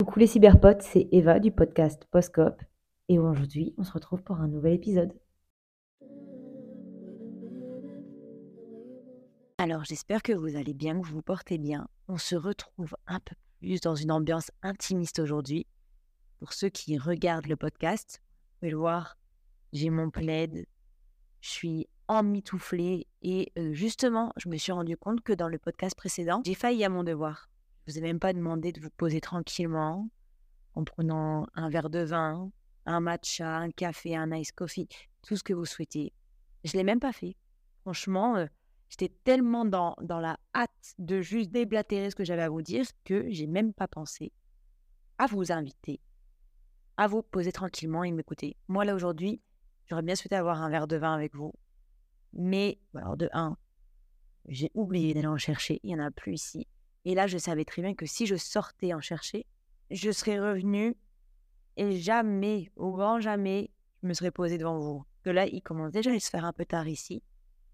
Coucou les cyberpotes, c'est Eva du podcast Postcop et aujourd'hui on se retrouve pour un nouvel épisode. Alors j'espère que vous allez bien, que vous vous portez bien. On se retrouve un peu plus dans une ambiance intimiste aujourd'hui. Pour ceux qui regardent le podcast, vous pouvez le voir, j'ai mon plaid, je suis emmitouflée et euh, justement je me suis rendu compte que dans le podcast précédent, j'ai failli à mon devoir. Je vous ai même pas demandé de vous poser tranquillement en prenant un verre de vin, un matcha, un café, un ice coffee, tout ce que vous souhaitez. Je l'ai même pas fait. Franchement, euh, j'étais tellement dans, dans la hâte de juste déblatérer ce que j'avais à vous dire que j'ai même pas pensé à vous inviter, à vous poser tranquillement et m'écouter. Moi, là, aujourd'hui, j'aurais bien souhaité avoir un verre de vin avec vous. Mais, alors, de un, j'ai oublié d'aller en chercher. Il n'y en a plus ici. Et là, je savais très bien que si je sortais en chercher, je serais revenue et jamais, au grand jamais, je me serais posée devant vous. Que là, il commence déjà à se faire un peu tard ici.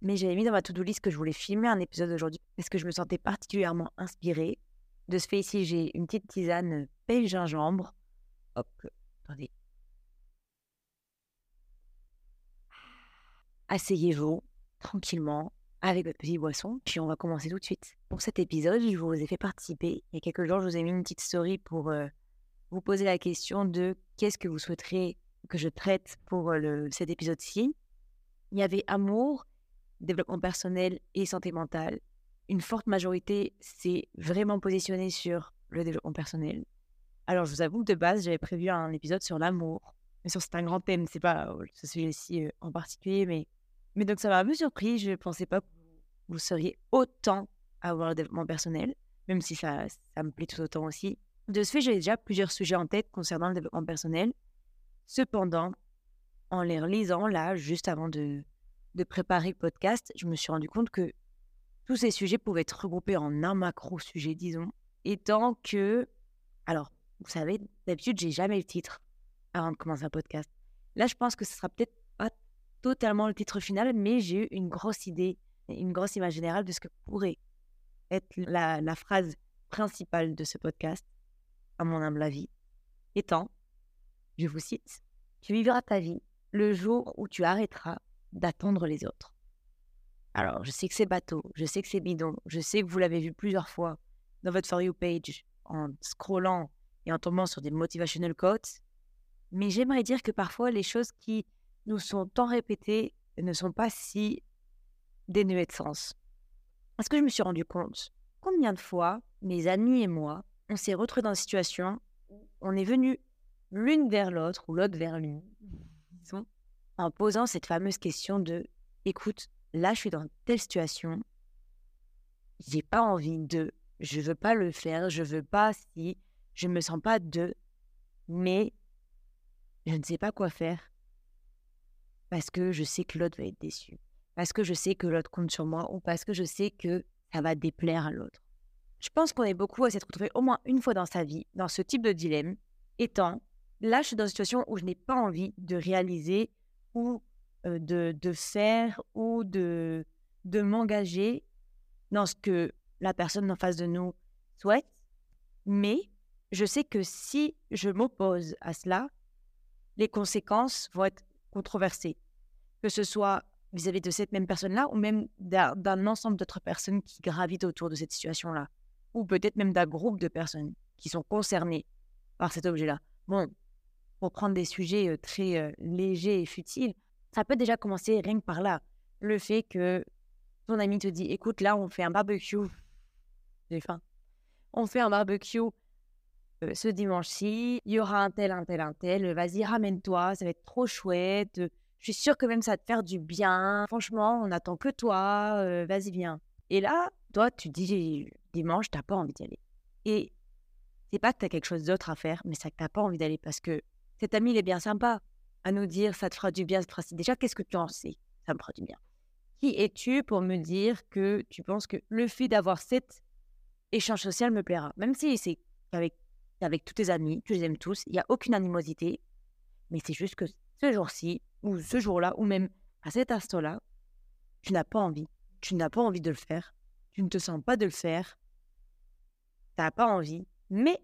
Mais j'avais mis dans ma to-do list que je voulais filmer un épisode aujourd'hui parce que je me sentais particulièrement inspirée. De ce fait, ici, j'ai une petite tisane pêche gingembre. Hop, attendez. Asseyez-vous tranquillement avec votre petite boisson, puis on va commencer tout de suite. Pour cet épisode, je vous ai fait participer. Il y a quelques jours, je vous ai mis une petite story pour euh, vous poser la question de qu'est-ce que vous souhaiteriez que je traite pour euh, le, cet épisode-ci. Il y avait amour, développement personnel et santé mentale. Une forte majorité s'est vraiment positionnée sur le développement personnel. Alors, je vous avoue que de base, j'avais prévu un épisode sur l'amour. Mais sur c'est un grand thème, c'est pas euh, ce sujet-ci en particulier, mais mais donc, ça m'a un peu surpris. Je ne pensais pas que vous seriez autant à avoir le développement personnel, même si ça, ça me plaît tout autant aussi. De ce fait, j'ai déjà plusieurs sujets en tête concernant le développement personnel. Cependant, en les relisant là, juste avant de, de préparer le podcast, je me suis rendu compte que tous ces sujets pouvaient être regroupés en un macro-sujet, disons, étant que... Alors, vous savez, d'habitude, j'ai jamais le titre avant de commencer un podcast. Là, je pense que ce sera peut-être totalement le titre final, mais j'ai eu une grosse idée, une grosse image générale de ce que pourrait être la, phrase principale de ce podcast, à mon humble avis, étant, je vous cite, Tu vivras ta vie le jour où tu arrêteras d'attendre les autres. Alors, je sais que c'est bateau, je sais que c'est bidon, je sais que vous l'avez vu plusieurs fois dans votre For You page en scrollant et en tombant sur des motivational quotes, mais j'aimerais dire que parfois les choses qui nous sont tant répétés ne sont pas si dénués de sens. Parce que je me suis rendu compte combien de fois mes amis et moi, on s'est retrouvés dans une situation où on est venu l'une vers l'autre ou l'autre vers l'une, en posant cette fameuse question de écoute, là je suis dans telle situation, j'ai pas envie de, je veux pas le faire, je veux pas si, je me sens pas de, mais je ne sais pas quoi faire parce que je sais que l'autre va être déçu, parce que je sais que l'autre compte sur moi ou parce que je sais que ça va déplaire à l'autre. Je pense qu'on est beaucoup à s'être retrouvé au moins une fois dans sa vie dans ce type de dilemme, étant là, je suis dans une situation où je n'ai pas envie de réaliser ou de, de, faire ou de, de m'engager dans ce que la personne en face de nous souhaite, mais je sais que si je m'oppose à cela, les conséquences vont être controversé, que ce soit vis-à-vis de cette même personne-là ou même d'un ensemble d'autres personnes qui gravitent autour de cette situation-là, ou peut-être même d'un groupe de personnes qui sont concernées par cet objet-là. Bon, pour prendre des sujets très légers et futiles, ça peut déjà commencer rien que par là. Le fait que ton ami te dit, écoute, là, on fait un barbecue. J'ai faim. On fait un barbecue euh, ce dimanche-ci, il y aura un tel, un tel, un tel, vas-y, ramène-toi, ça va être trop chouette, je suis sûre que même ça va te faire du bien, franchement, on n'attend que toi, euh, vas-y, viens. Et là, toi, tu dis dimanche, t'as pas envie d'y aller. Et c'est pas que tu as quelque chose d'autre à faire, mais c'est que t'as pas envie d'aller parce que cet ami, il est bien sympa à nous dire ça te fera du bien, ça te. Déjà, qu'est-ce que tu en sais? Ça me fera du bien. Qui es-tu pour me dire que tu penses que le fait d'avoir cet échange social me plaira? Même si c'est avec avec tous tes amis, tu les aimes tous, il n'y a aucune animosité, mais c'est juste que ce jour-ci, ou ce jour-là, ou même à cet instant-là, tu n'as pas envie. Tu n'as pas envie de le faire. Tu ne te sens pas de le faire. Tu n'as pas envie. Mais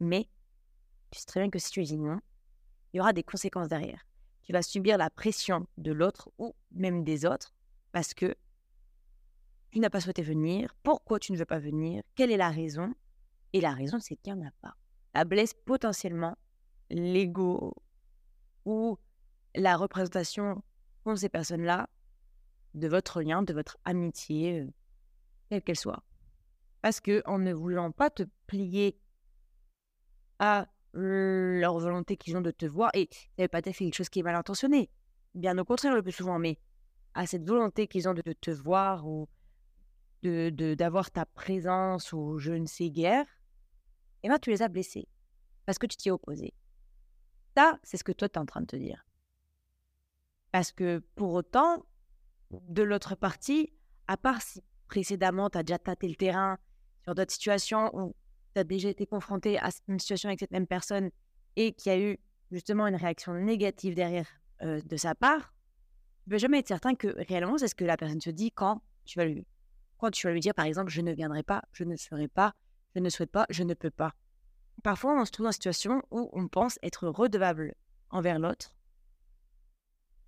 Mais tu sais très bien que si tu dis non, il y aura des conséquences derrière. Tu vas subir la pression de l'autre ou même des autres parce que tu n'as pas souhaité venir, pourquoi tu ne veux pas venir, quelle est la raison. Et la raison, c'est qu'il n'y en a pas. Ça blesse potentiellement l'ego ou la représentation qu'ont ces personnes-là de votre lien, de votre amitié, euh, quelle qu'elle soit. Parce que en ne voulant pas te plier à leur volonté qu'ils ont de te voir, et ça veut pas dire quelque chose qui est mal intentionné, bien au contraire le plus souvent, mais à cette volonté qu'ils ont de te voir ou de d'avoir ta présence ou je ne sais guère, eh ben tu les as blessés parce que tu t'y es opposé. Ça, c'est ce que toi tu es en train de te dire. Parce que pour autant, de l'autre partie, à part si précédemment tu as déjà tâté le terrain sur d'autres situations où tu as déjà été confronté à même situation avec cette même personne et qu'il y a eu justement une réaction négative derrière euh, de sa part, tu ne peux jamais être certain que réellement c'est ce que la personne te dit quand tu vas lui, quand tu vas lui dire par exemple je ne viendrai pas, je ne serai pas, je ne souhaite pas, je ne peux pas. Parfois on se trouve dans une situation où on pense être redevable envers l'autre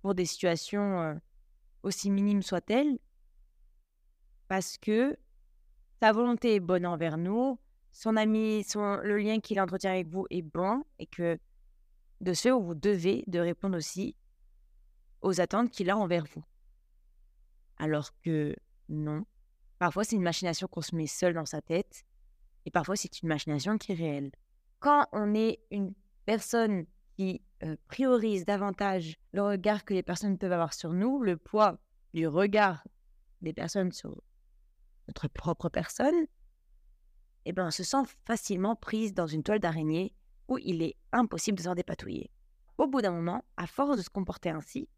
pour des situations euh, aussi minimes soient-elles, parce que sa volonté est bonne envers nous, son ami, son, le lien qu'il entretient avec vous est bon, et que de ce vous devez de répondre aussi aux attentes qu'il a envers vous. Alors que non, parfois c'est une machination qu'on se met seul dans sa tête, et parfois c'est une machination qui est réelle. Quand on est une personne qui priorise davantage le regard que les personnes peuvent avoir sur nous, le poids du regard des personnes sur notre propre personne, eh ben, on se sent facilement prise dans une toile d'araignée où il est impossible de s'en dépatouiller. Au bout d'un moment, à force de se comporter ainsi,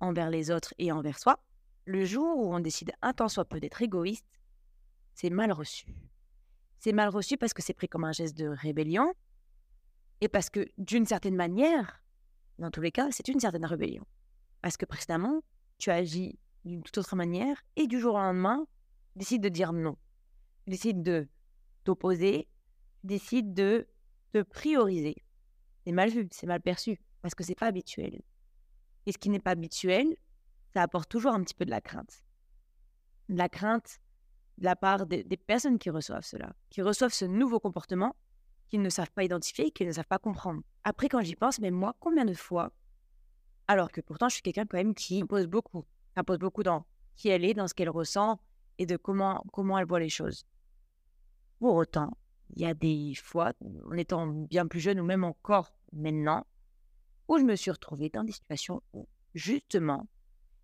envers les autres et envers soi, le jour où on décide un tant soit peu d'être égoïste, c'est mal reçu. C'est mal reçu parce que c'est pris comme un geste de rébellion, et parce que, d'une certaine manière, dans tous les cas, c'est une certaine rébellion. Parce que précédemment, tu agis d'une toute autre manière et du jour au lendemain, tu décides de dire non. Tu décides de t'opposer, tu décides de te prioriser. C'est mal vu, c'est mal perçu parce que c'est pas habituel. Et ce qui n'est pas habituel, ça apporte toujours un petit peu de la crainte. De la crainte de la part des personnes qui reçoivent cela, qui reçoivent ce nouveau comportement qu'ils ne savent pas identifier, qu'ils ne savent pas comprendre. Après, quand j'y pense, mais moi, combien de fois, alors que pourtant je suis quelqu'un quand même qui pose beaucoup, impose beaucoup dans qui elle est, dans ce qu'elle ressent et de comment, comment elle voit les choses. Pour autant, il y a des fois, en étant bien plus jeune ou même encore maintenant, où je me suis retrouvée dans des situations où, justement,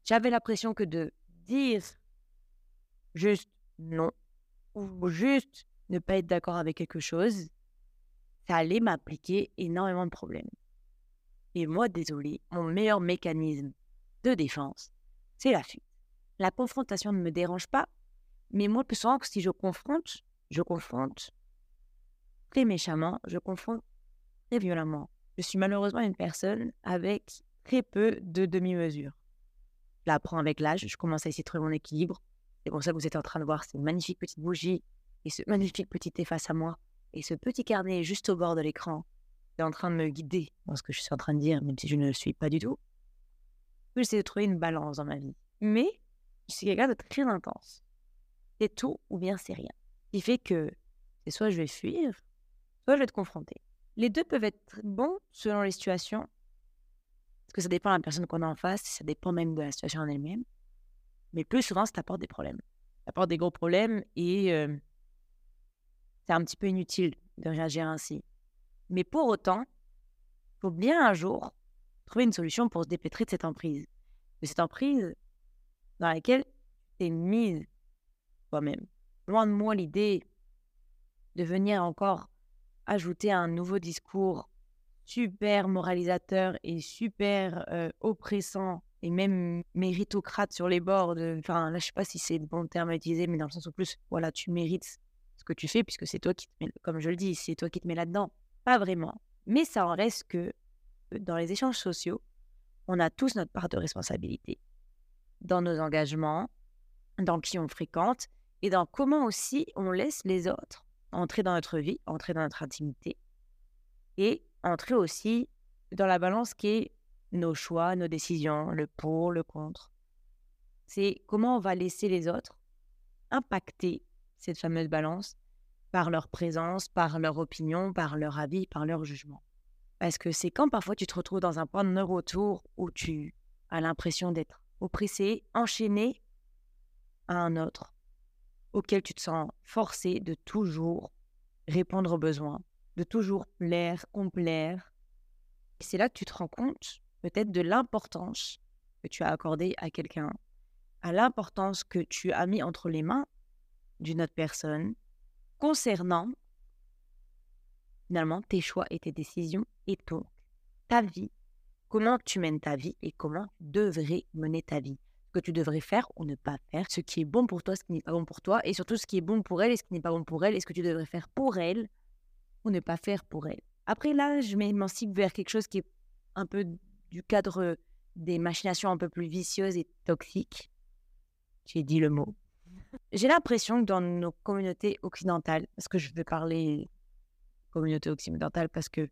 j'avais l'impression que de dire juste non, ou juste ne pas être d'accord avec quelque chose, ça allait m'appliquer énormément de problèmes. Et moi, désolé, mon meilleur mécanisme de défense, c'est la fuite. La confrontation ne me dérange pas, mais moi, plus souvent, si je confronte, je confronte très méchamment, je confronte très violemment. Je suis malheureusement une personne avec très peu de demi-mesures. Je l'apprends avec l'âge, je commence à essayer de trouver mon équilibre. C'est pour ça que vous êtes en train de voir cette magnifique petite bougie et ce magnifique petit thé face à moi. Et ce petit carnet juste au bord de l'écran est en train de me guider dans ce que je suis en train de dire, même si je ne le suis pas du tout. J'essaie de trouver une balance dans ma vie. Mais je suis quelqu'un de très intense. C'est tout ou bien c'est rien. Ce qui fait que c'est soit je vais fuir, soit je vais te confronter. Les deux peuvent être bons selon les situations, parce que ça dépend de la personne qu'on a en face, ça dépend même de la situation en elle-même. Mais plus souvent, ça apporte des problèmes. Ça apporte des gros problèmes et euh, c'est un petit peu inutile de réagir ainsi. Mais pour autant, il faut bien un jour trouver une solution pour se dépêtrer de cette emprise. De cette emprise dans laquelle tu es mise toi-même. Loin de moi l'idée de venir encore ajouter un nouveau discours super moralisateur et super euh, oppressant et même méritocrate sur les bords. De... Enfin, là, je sais pas si c'est le bon terme à utiliser, mais dans le sens où plus, voilà, tu mérites que tu fais, puisque c'est toi qui te mets, comme je le dis, c'est toi qui te mets là-dedans. Pas vraiment. Mais ça en reste que euh, dans les échanges sociaux, on a tous notre part de responsabilité. Dans nos engagements, dans qui on fréquente et dans comment aussi on laisse les autres entrer dans notre vie, entrer dans notre intimité et entrer aussi dans la balance qui est nos choix, nos décisions, le pour, le contre. C'est comment on va laisser les autres impacter cette fameuse balance par leur présence, par leur opinion, par leur avis, par leur jugement. Parce que c'est quand parfois tu te retrouves dans un point de retour où tu as l'impression d'être oppressé, enchaîné à un autre, auquel tu te sens forcé de toujours répondre aux besoins, de toujours plaire, complaire. C'est là que tu te rends compte peut-être de l'importance que tu as accordée à quelqu'un, à l'importance que tu as mis entre les mains d'une autre personne concernant finalement tes choix et tes décisions et donc ta vie, comment tu mènes ta vie et comment tu devrais mener ta vie. Ce que tu devrais faire ou ne pas faire, ce qui est bon pour toi, ce qui n'est pas bon pour toi, et surtout ce qui est bon pour elle et ce qui n'est pas bon pour elle, et ce que tu devrais faire pour elle ou ne pas faire pour elle. Après là, je m'émancipe vers quelque chose qui est un peu du cadre des machinations un peu plus vicieuses et toxiques. J'ai dit le mot. J'ai l'impression que dans nos communautés occidentales, parce que je vais parler communauté occidentale parce que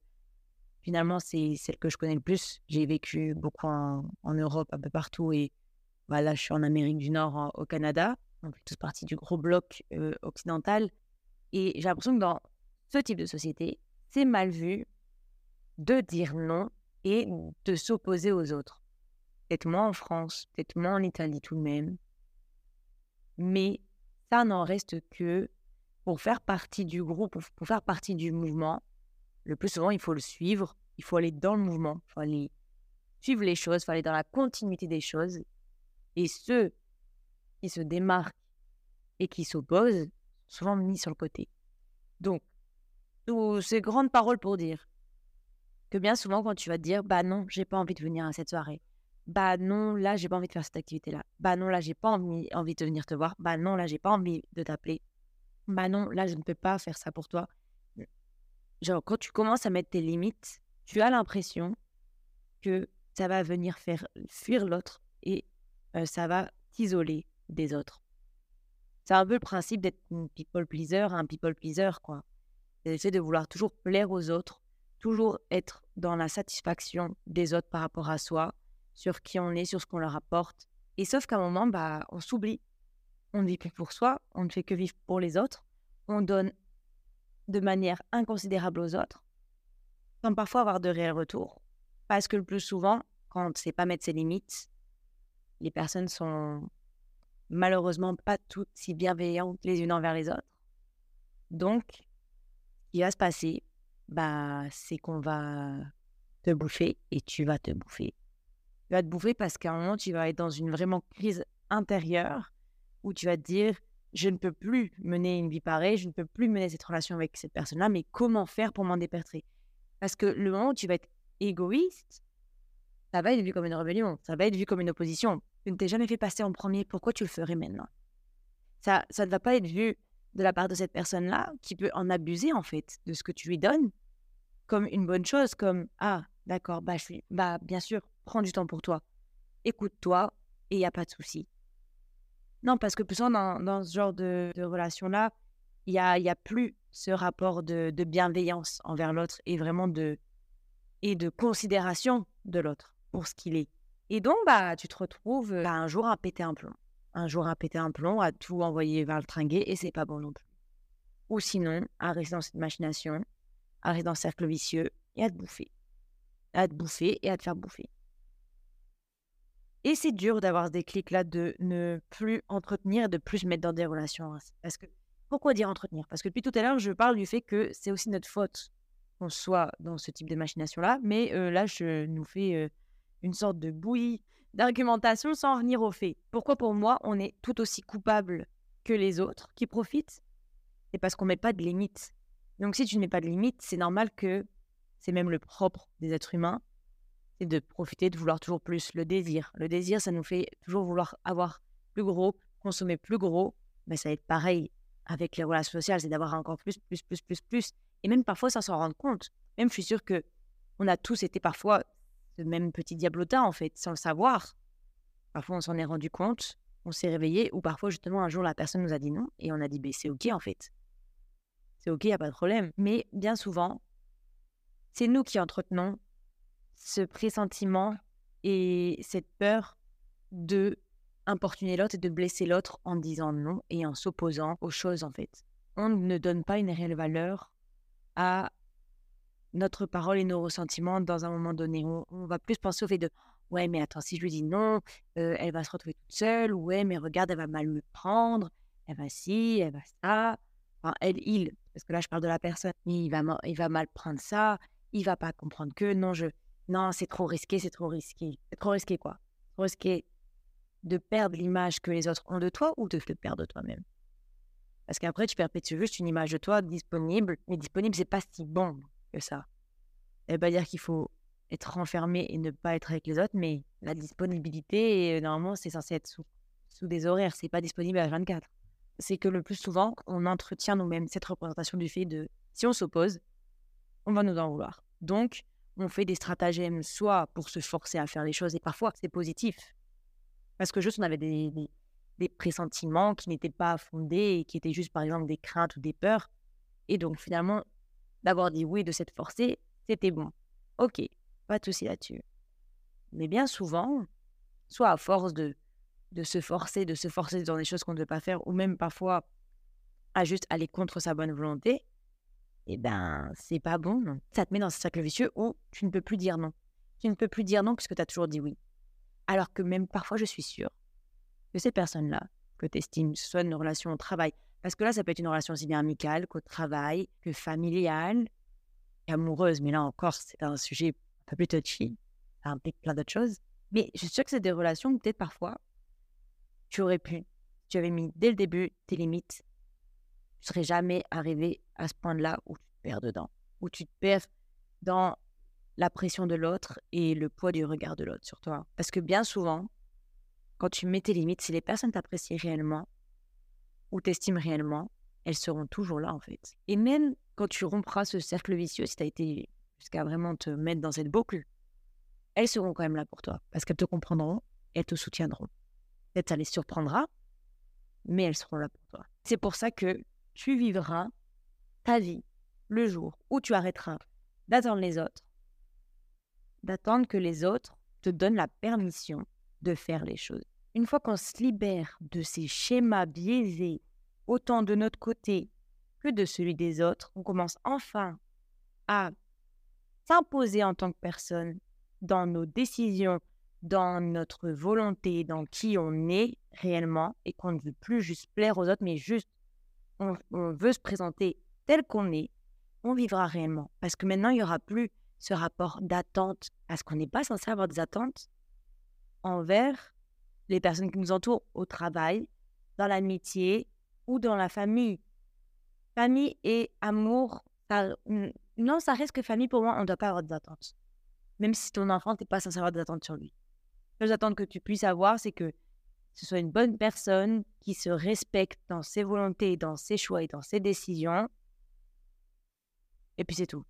finalement c'est celle que je connais le plus. J'ai vécu beaucoup en, Europe, un peu partout et voilà, bah, je suis en Amérique du Nord, au Canada. On fait tous partie du gros bloc euh, occidental. Et j'ai l'impression que dans ce type de société, c'est mal vu de dire non et de s'opposer aux autres. Peut-être moins en France, peut-être moins en Italie tout de même. Mais ça n'en reste que pour faire partie du groupe, pour faire partie du mouvement, le plus souvent, il faut le suivre, il faut aller dans le mouvement, il faut aller suivre les choses, il faut aller dans la continuité des choses. Et ceux qui se démarquent et qui s'opposent, souvent mis sur le côté. Donc, toutes ces grandes paroles pour dire que bien souvent, quand tu vas te dire, bah non, j'ai pas envie de venir à cette soirée, bah non, là, j'ai pas envie de faire cette activité-là, bah non, là, j'ai pas envie, envie de venir te voir, bah non, là, j'ai pas envie de t'appeler, bah non, là, je ne peux pas faire ça pour toi. Genre, quand tu commences à mettre tes limites, tu as l'impression que ça va venir faire fuir l'autre et ça va t'isoler des autres. C'est un peu le principe d'être une people pleaser, un people pleaser, quoi. C'est de vouloir toujours plaire aux autres, toujours être dans la satisfaction des autres par rapport à soi, sur qui on est, sur ce qu'on leur apporte. Et sauf qu'à un moment, bah, on s'oublie on ne vit plus pour soi, on ne fait que vivre pour les autres, on donne de manière inconsidérable aux autres, sans parfois avoir de réels retours. Parce que le plus souvent, quand on ne sait pas mettre ses limites, les personnes sont malheureusement pas toutes si bienveillantes les unes envers les autres. Donc, qui va se passer, bah, c'est qu'on va te bouffer et tu vas te bouffer. Tu vas te bouffer parce qu'à un moment, tu vas être dans une vraiment crise intérieure où tu vas te dire, je ne peux plus mener une vie pareille, je ne peux plus mener cette relation avec cette personne-là, mais comment faire pour m'en dépertrer? Parce que le moment où tu vas être égoïste, ça va être vu comme une rébellion, ça va être vu comme une opposition. Tu ne t'es jamais fait passer en premier, pourquoi tu le ferais maintenant? Ça, ça ne va pas être vu de la part de cette personne-là qui peut en abuser en fait de ce que tu lui donnes comme une bonne chose, comme ah d'accord, bah je suis, bah bien sûr, prends du temps pour toi, écoute-toi et il y a pas de souci. Non, parce que plus souvent, dans, ce genre de, relation-là, il n'y a, y a plus ce rapport de, bienveillance envers l'autre et vraiment de, et de considération de l'autre pour ce qu'il est. Et donc, bah, tu te retrouves bah, un jour à péter un plomb. Un jour à péter un plomb, à tout envoyer vers le tringuet et c'est pas bon non plus. Ou sinon, à rester dans cette machination, à rester dans ce cercle vicieux et à te bouffer. À te bouffer et à te faire bouffer. Et c'est dur d'avoir des clics-là de ne plus entretenir, de plus se mettre dans des relations. Parce que, pourquoi dire entretenir? Parce que depuis tout à l'heure, je parle du fait que c'est aussi notre faute qu'on soit dans ce type de machination-là. Mais là, je nous fais une sorte de bouillie d'argumentation sans venir au fait. Pourquoi pour moi, on est tout aussi coupable que les autres qui profitent? C'est parce qu'on ne met pas de limites. Donc si tu ne mets pas de limites, c'est normal que c'est même le propre des êtres humains c'est de profiter, de vouloir toujours plus. Le désir. Le désir, ça nous fait toujours vouloir avoir plus gros, consommer plus gros. Mais ça va être pareil avec les relations sociales, c'est d'avoir encore plus, plus, plus, plus, plus. Et même parfois, sans s'en rendre compte. Même, je suis sûre que on a tous été parfois ce même petit diablotin, en fait, sans le savoir. Parfois, on s'en est rendu compte, on s'est réveillé, ou parfois, justement, un jour, la personne nous a dit non, et on a dit, ben, c'est OK, en fait. c'est ok, il n'y a pas de problème. Mais bien souvent, c'est nous qui entretenons ce pressentiment et cette peur de importuner l'autre et de blesser l'autre en disant non et en s'opposant aux choses en fait. On ne donne pas une réelle valeur à notre parole et nos ressentiments dans un moment donné. On, va plus penser au fait de ouais mais attends si je lui dis non, euh, elle va se retrouver toute seule. Ouais mais regarde elle va mal me prendre. Elle va ci, elle va ça. Enfin elle, il, parce que là je parle de la personne. Il va, il va mal prendre ça. Il va pas comprendre que non je non c'est trop risqué, c'est trop risqué, c'est trop risqué quoi. Trop risqué de perdre l'image que les autres ont de toi ou de te perdre toi-même. Parce qu'après, tu perpétues juste une image de toi disponible, mais disponible, c'est pas si bon que ça. Ça veut pas dire qu'il faut être renfermé et ne pas être avec les autres, mais la disponibilité, normalement, c'est censé être sous, sous des horaires, c'est pas disponible à 24. C'est que le plus souvent, on entretient nous-mêmes cette représentation du fait de si on s'oppose, on va nous en vouloir. Donc, on fait des stratagèmes soit pour se forcer à faire les choses, et parfois c'est positif, parce que juste on avait des, des, pressentiments qui n'étaient pas fondés et qui étaient juste par exemple des craintes ou des peurs. Et donc finalement, d'avoir dit oui, de s'être forcé, c'était bon. Ok, pas de souci là-dessus. Mais bien souvent, soit à force de, de se forcer, de se forcer dans des choses qu'on ne veut pas faire, ou même parfois à juste aller contre sa bonne volonté, eh ben, c'est pas bon. Ça te met dans ce cercle vicieux où tu ne peux plus dire non. Tu ne peux plus dire non puisque tu as toujours dit oui. Alors que même parfois, je suis sûre que ces personnes-là, que tu estimes, ce soit une relation au travail, parce que là, ça peut être une relation aussi bien amicale qu'au travail, que familiale, amoureuse, mais là encore, c'est un sujet un peu plus touchy, ça implique plein d'autres choses. Mais je suis sûre que c'est des relations où peut-être parfois, tu aurais pu, tu avais mis dès le début tes limites, tu serais jamais arrivé à ce point-là où tu te perds dedans, où tu te perds dans la pression de l'autre et le poids du regard de l'autre sur toi. Parce que bien souvent, quand tu mets tes limites, si les personnes t'apprécient réellement ou t'estiment réellement, elles seront toujours là en fait. Et même quand tu rompras ce cercle vicieux, si tu as été jusqu'à vraiment te mettre dans cette boucle, elles seront quand même là pour toi parce qu'elles te comprendront et elles te soutiendront. Peut-être ça les surprendra, mais elles seront là pour toi. C'est pour ça que tu vivras ta vie le jour où tu arrêteras d'attendre les autres d'attendre que les autres te donnent la permission de faire les choses. Une fois qu'on se libère de ces schémas biaisés, autant de notre côté que de celui des autres, on commence enfin à s'imposer en tant que personne dans nos décisions, dans notre volonté, dans qui on est réellement, et qu'on ne veut plus juste plaire aux autres, mais juste on, veut se présenter tel qu'on est, on vivra réellement. Parce que maintenant, il n'y aura plus ce rapport d'attente, parce qu'on n'est pas censé avoir des attentes envers les personnes qui nous entourent au travail, dans l'amitié ou dans la famille. Famille et amour, non, ça reste que famille pour moi, on ne doit pas avoir des attentes. Même si ton enfant, tu pas censé avoir des attentes sur lui. Les attentes que tu puisses avoir, c'est que ce soit une bonne personne qui se respecte dans ses volontés, dans ses choix et dans ses décisions. Et puis c'est tout.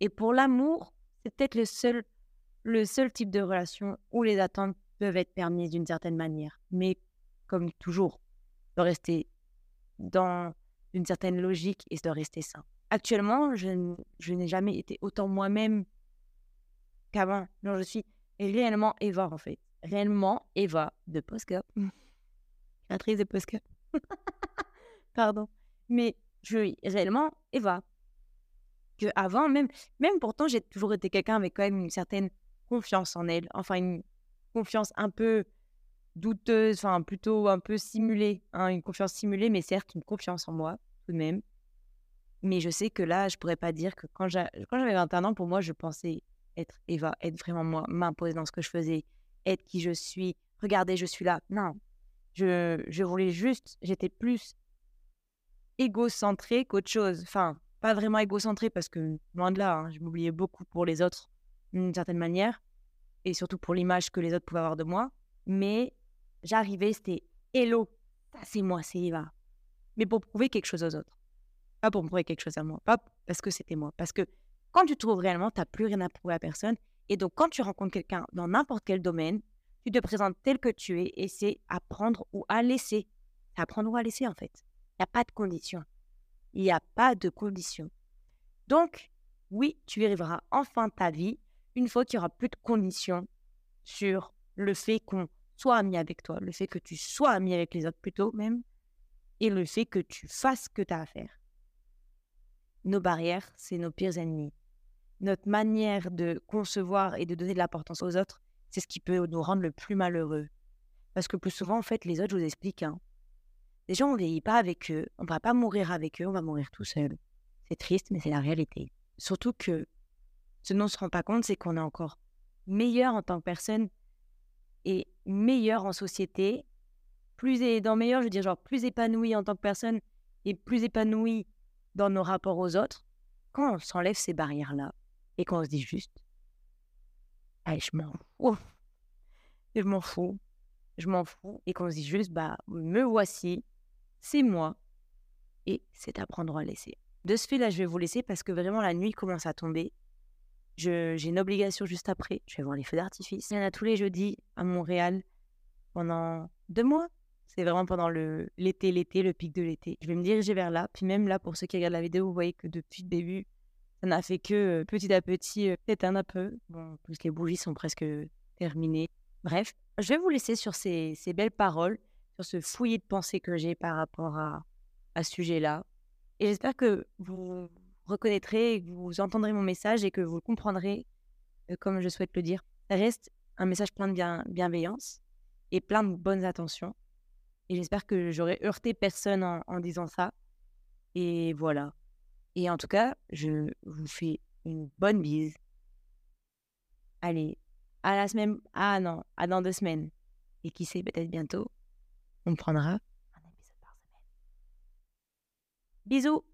Et pour l'amour, c'est peut-être le seul, le seul type de relation où les attentes peuvent être permises d'une certaine manière. Mais comme toujours, de rester dans une certaine logique et de rester sain. Actuellement, je, je n'ai jamais été autant moi-même qu'avant. Non, je suis réellement Eva, en fait. Réellement Eva de Postcup. Créatrice de Postcup. Pardon. Mais je suis réellement Eva avant, même, même pourtant, j'ai toujours été quelqu'un avec quand même une certaine confiance en elle. Enfin, une confiance un peu douteuse, enfin, plutôt un peu simulée. Hein, une confiance simulée, mais certes, une confiance en moi, tout de même. Mais je sais que là, je pourrais pas dire que quand j'avais 21 ans, pour moi, je pensais être Eva, être vraiment moi, m'imposer dans ce que je faisais, être qui je suis. Regardez, je suis là. Non, je, je voulais juste, j'étais plus égocentrée qu'autre chose. Enfin, pas vraiment égocentré parce que loin de là, hein, je m'oubliais beaucoup pour les autres d'une certaine manière et surtout pour l'image que les autres pouvaient avoir de moi. Mais j'arrivais, c'était hello, c'est moi, c'est Eva. Mais pour prouver quelque chose aux autres. Pas pour prouver quelque chose à moi, pas parce que c'était moi. Parce que quand tu trouves réellement, tu n'as plus rien à prouver à personne. Et donc, quand tu rencontres quelqu'un dans n'importe quel domaine, tu te présentes tel que tu es et c'est apprendre ou à laisser. Apprendre ou à laisser en fait. Il n'y a pas de condition. Il n'y a pas de condition. Donc, oui, tu vivras enfin ta vie une fois qu'il n'y aura plus de conditions sur le fait qu'on soit ami avec toi, le fait que tu sois ami avec les autres plutôt même, et le fait que tu fasses ce que tu as à faire. Nos barrières, c'est nos pires ennemis. Notre manière de concevoir et de donner de l'importance aux autres, c'est ce qui peut nous rendre le plus malheureux. Parce que plus souvent, en fait, les autres, je vous explique, hein, les gens, on ne vieillit pas avec eux, on ne va pas mourir avec eux, on va mourir tout seul. C'est triste, mais c'est la réalité. Surtout que ce dont on ne se rend pas compte, c'est qu'on est encore meilleur en tant que personne et meilleur en société, plus dans meilleur, je veux dire genre plus épanoui en tant que personne et plus épanoui dans nos rapports aux autres, quand on s'enlève ces barrières-là et qu'on se dit juste, allez, je m'en fous, je m'en fous, je m'en fous, et qu'on se dit juste, bah, me voici, c'est moi, et c'est à prendre à laisser. De ce fait-là, je vais vous laisser parce que vraiment la nuit commence à tomber. J'ai une obligation juste après. Je vais voir les feux d'artifice. Il y en a tous les jeudis à Montréal pendant deux mois. C'est vraiment pendant l'été, l'été, le pic de l'été. Je vais me diriger vers là. Puis même là, pour ceux qui regardent la vidéo, vous voyez que depuis le début, ça n'a fait que euh, petit à petit euh, s'éteindre un peu. Bon, plus les bougies sont presque terminées. Bref, je vais vous laisser sur ces, belles paroles, sur ce fouillis de pensée que j'ai par rapport à ce sujet-là. Et j'espère que vous reconnaîtrez, que vous entendrez mon message et que vous le comprendrez euh, comme je souhaite le dire. Ça reste un message plein de bien, bienveillance et plein de bonnes intentions. Et j'espère que j'aurai heurté personne en, en disant ça. Et voilà. Et en tout cas, je vous fais une bonne bise. Allez, à la semaine. Ah non, à dans deux semaines. Et qui sait, peut-être bientôt, on prendra un épisode par semaine. Bisous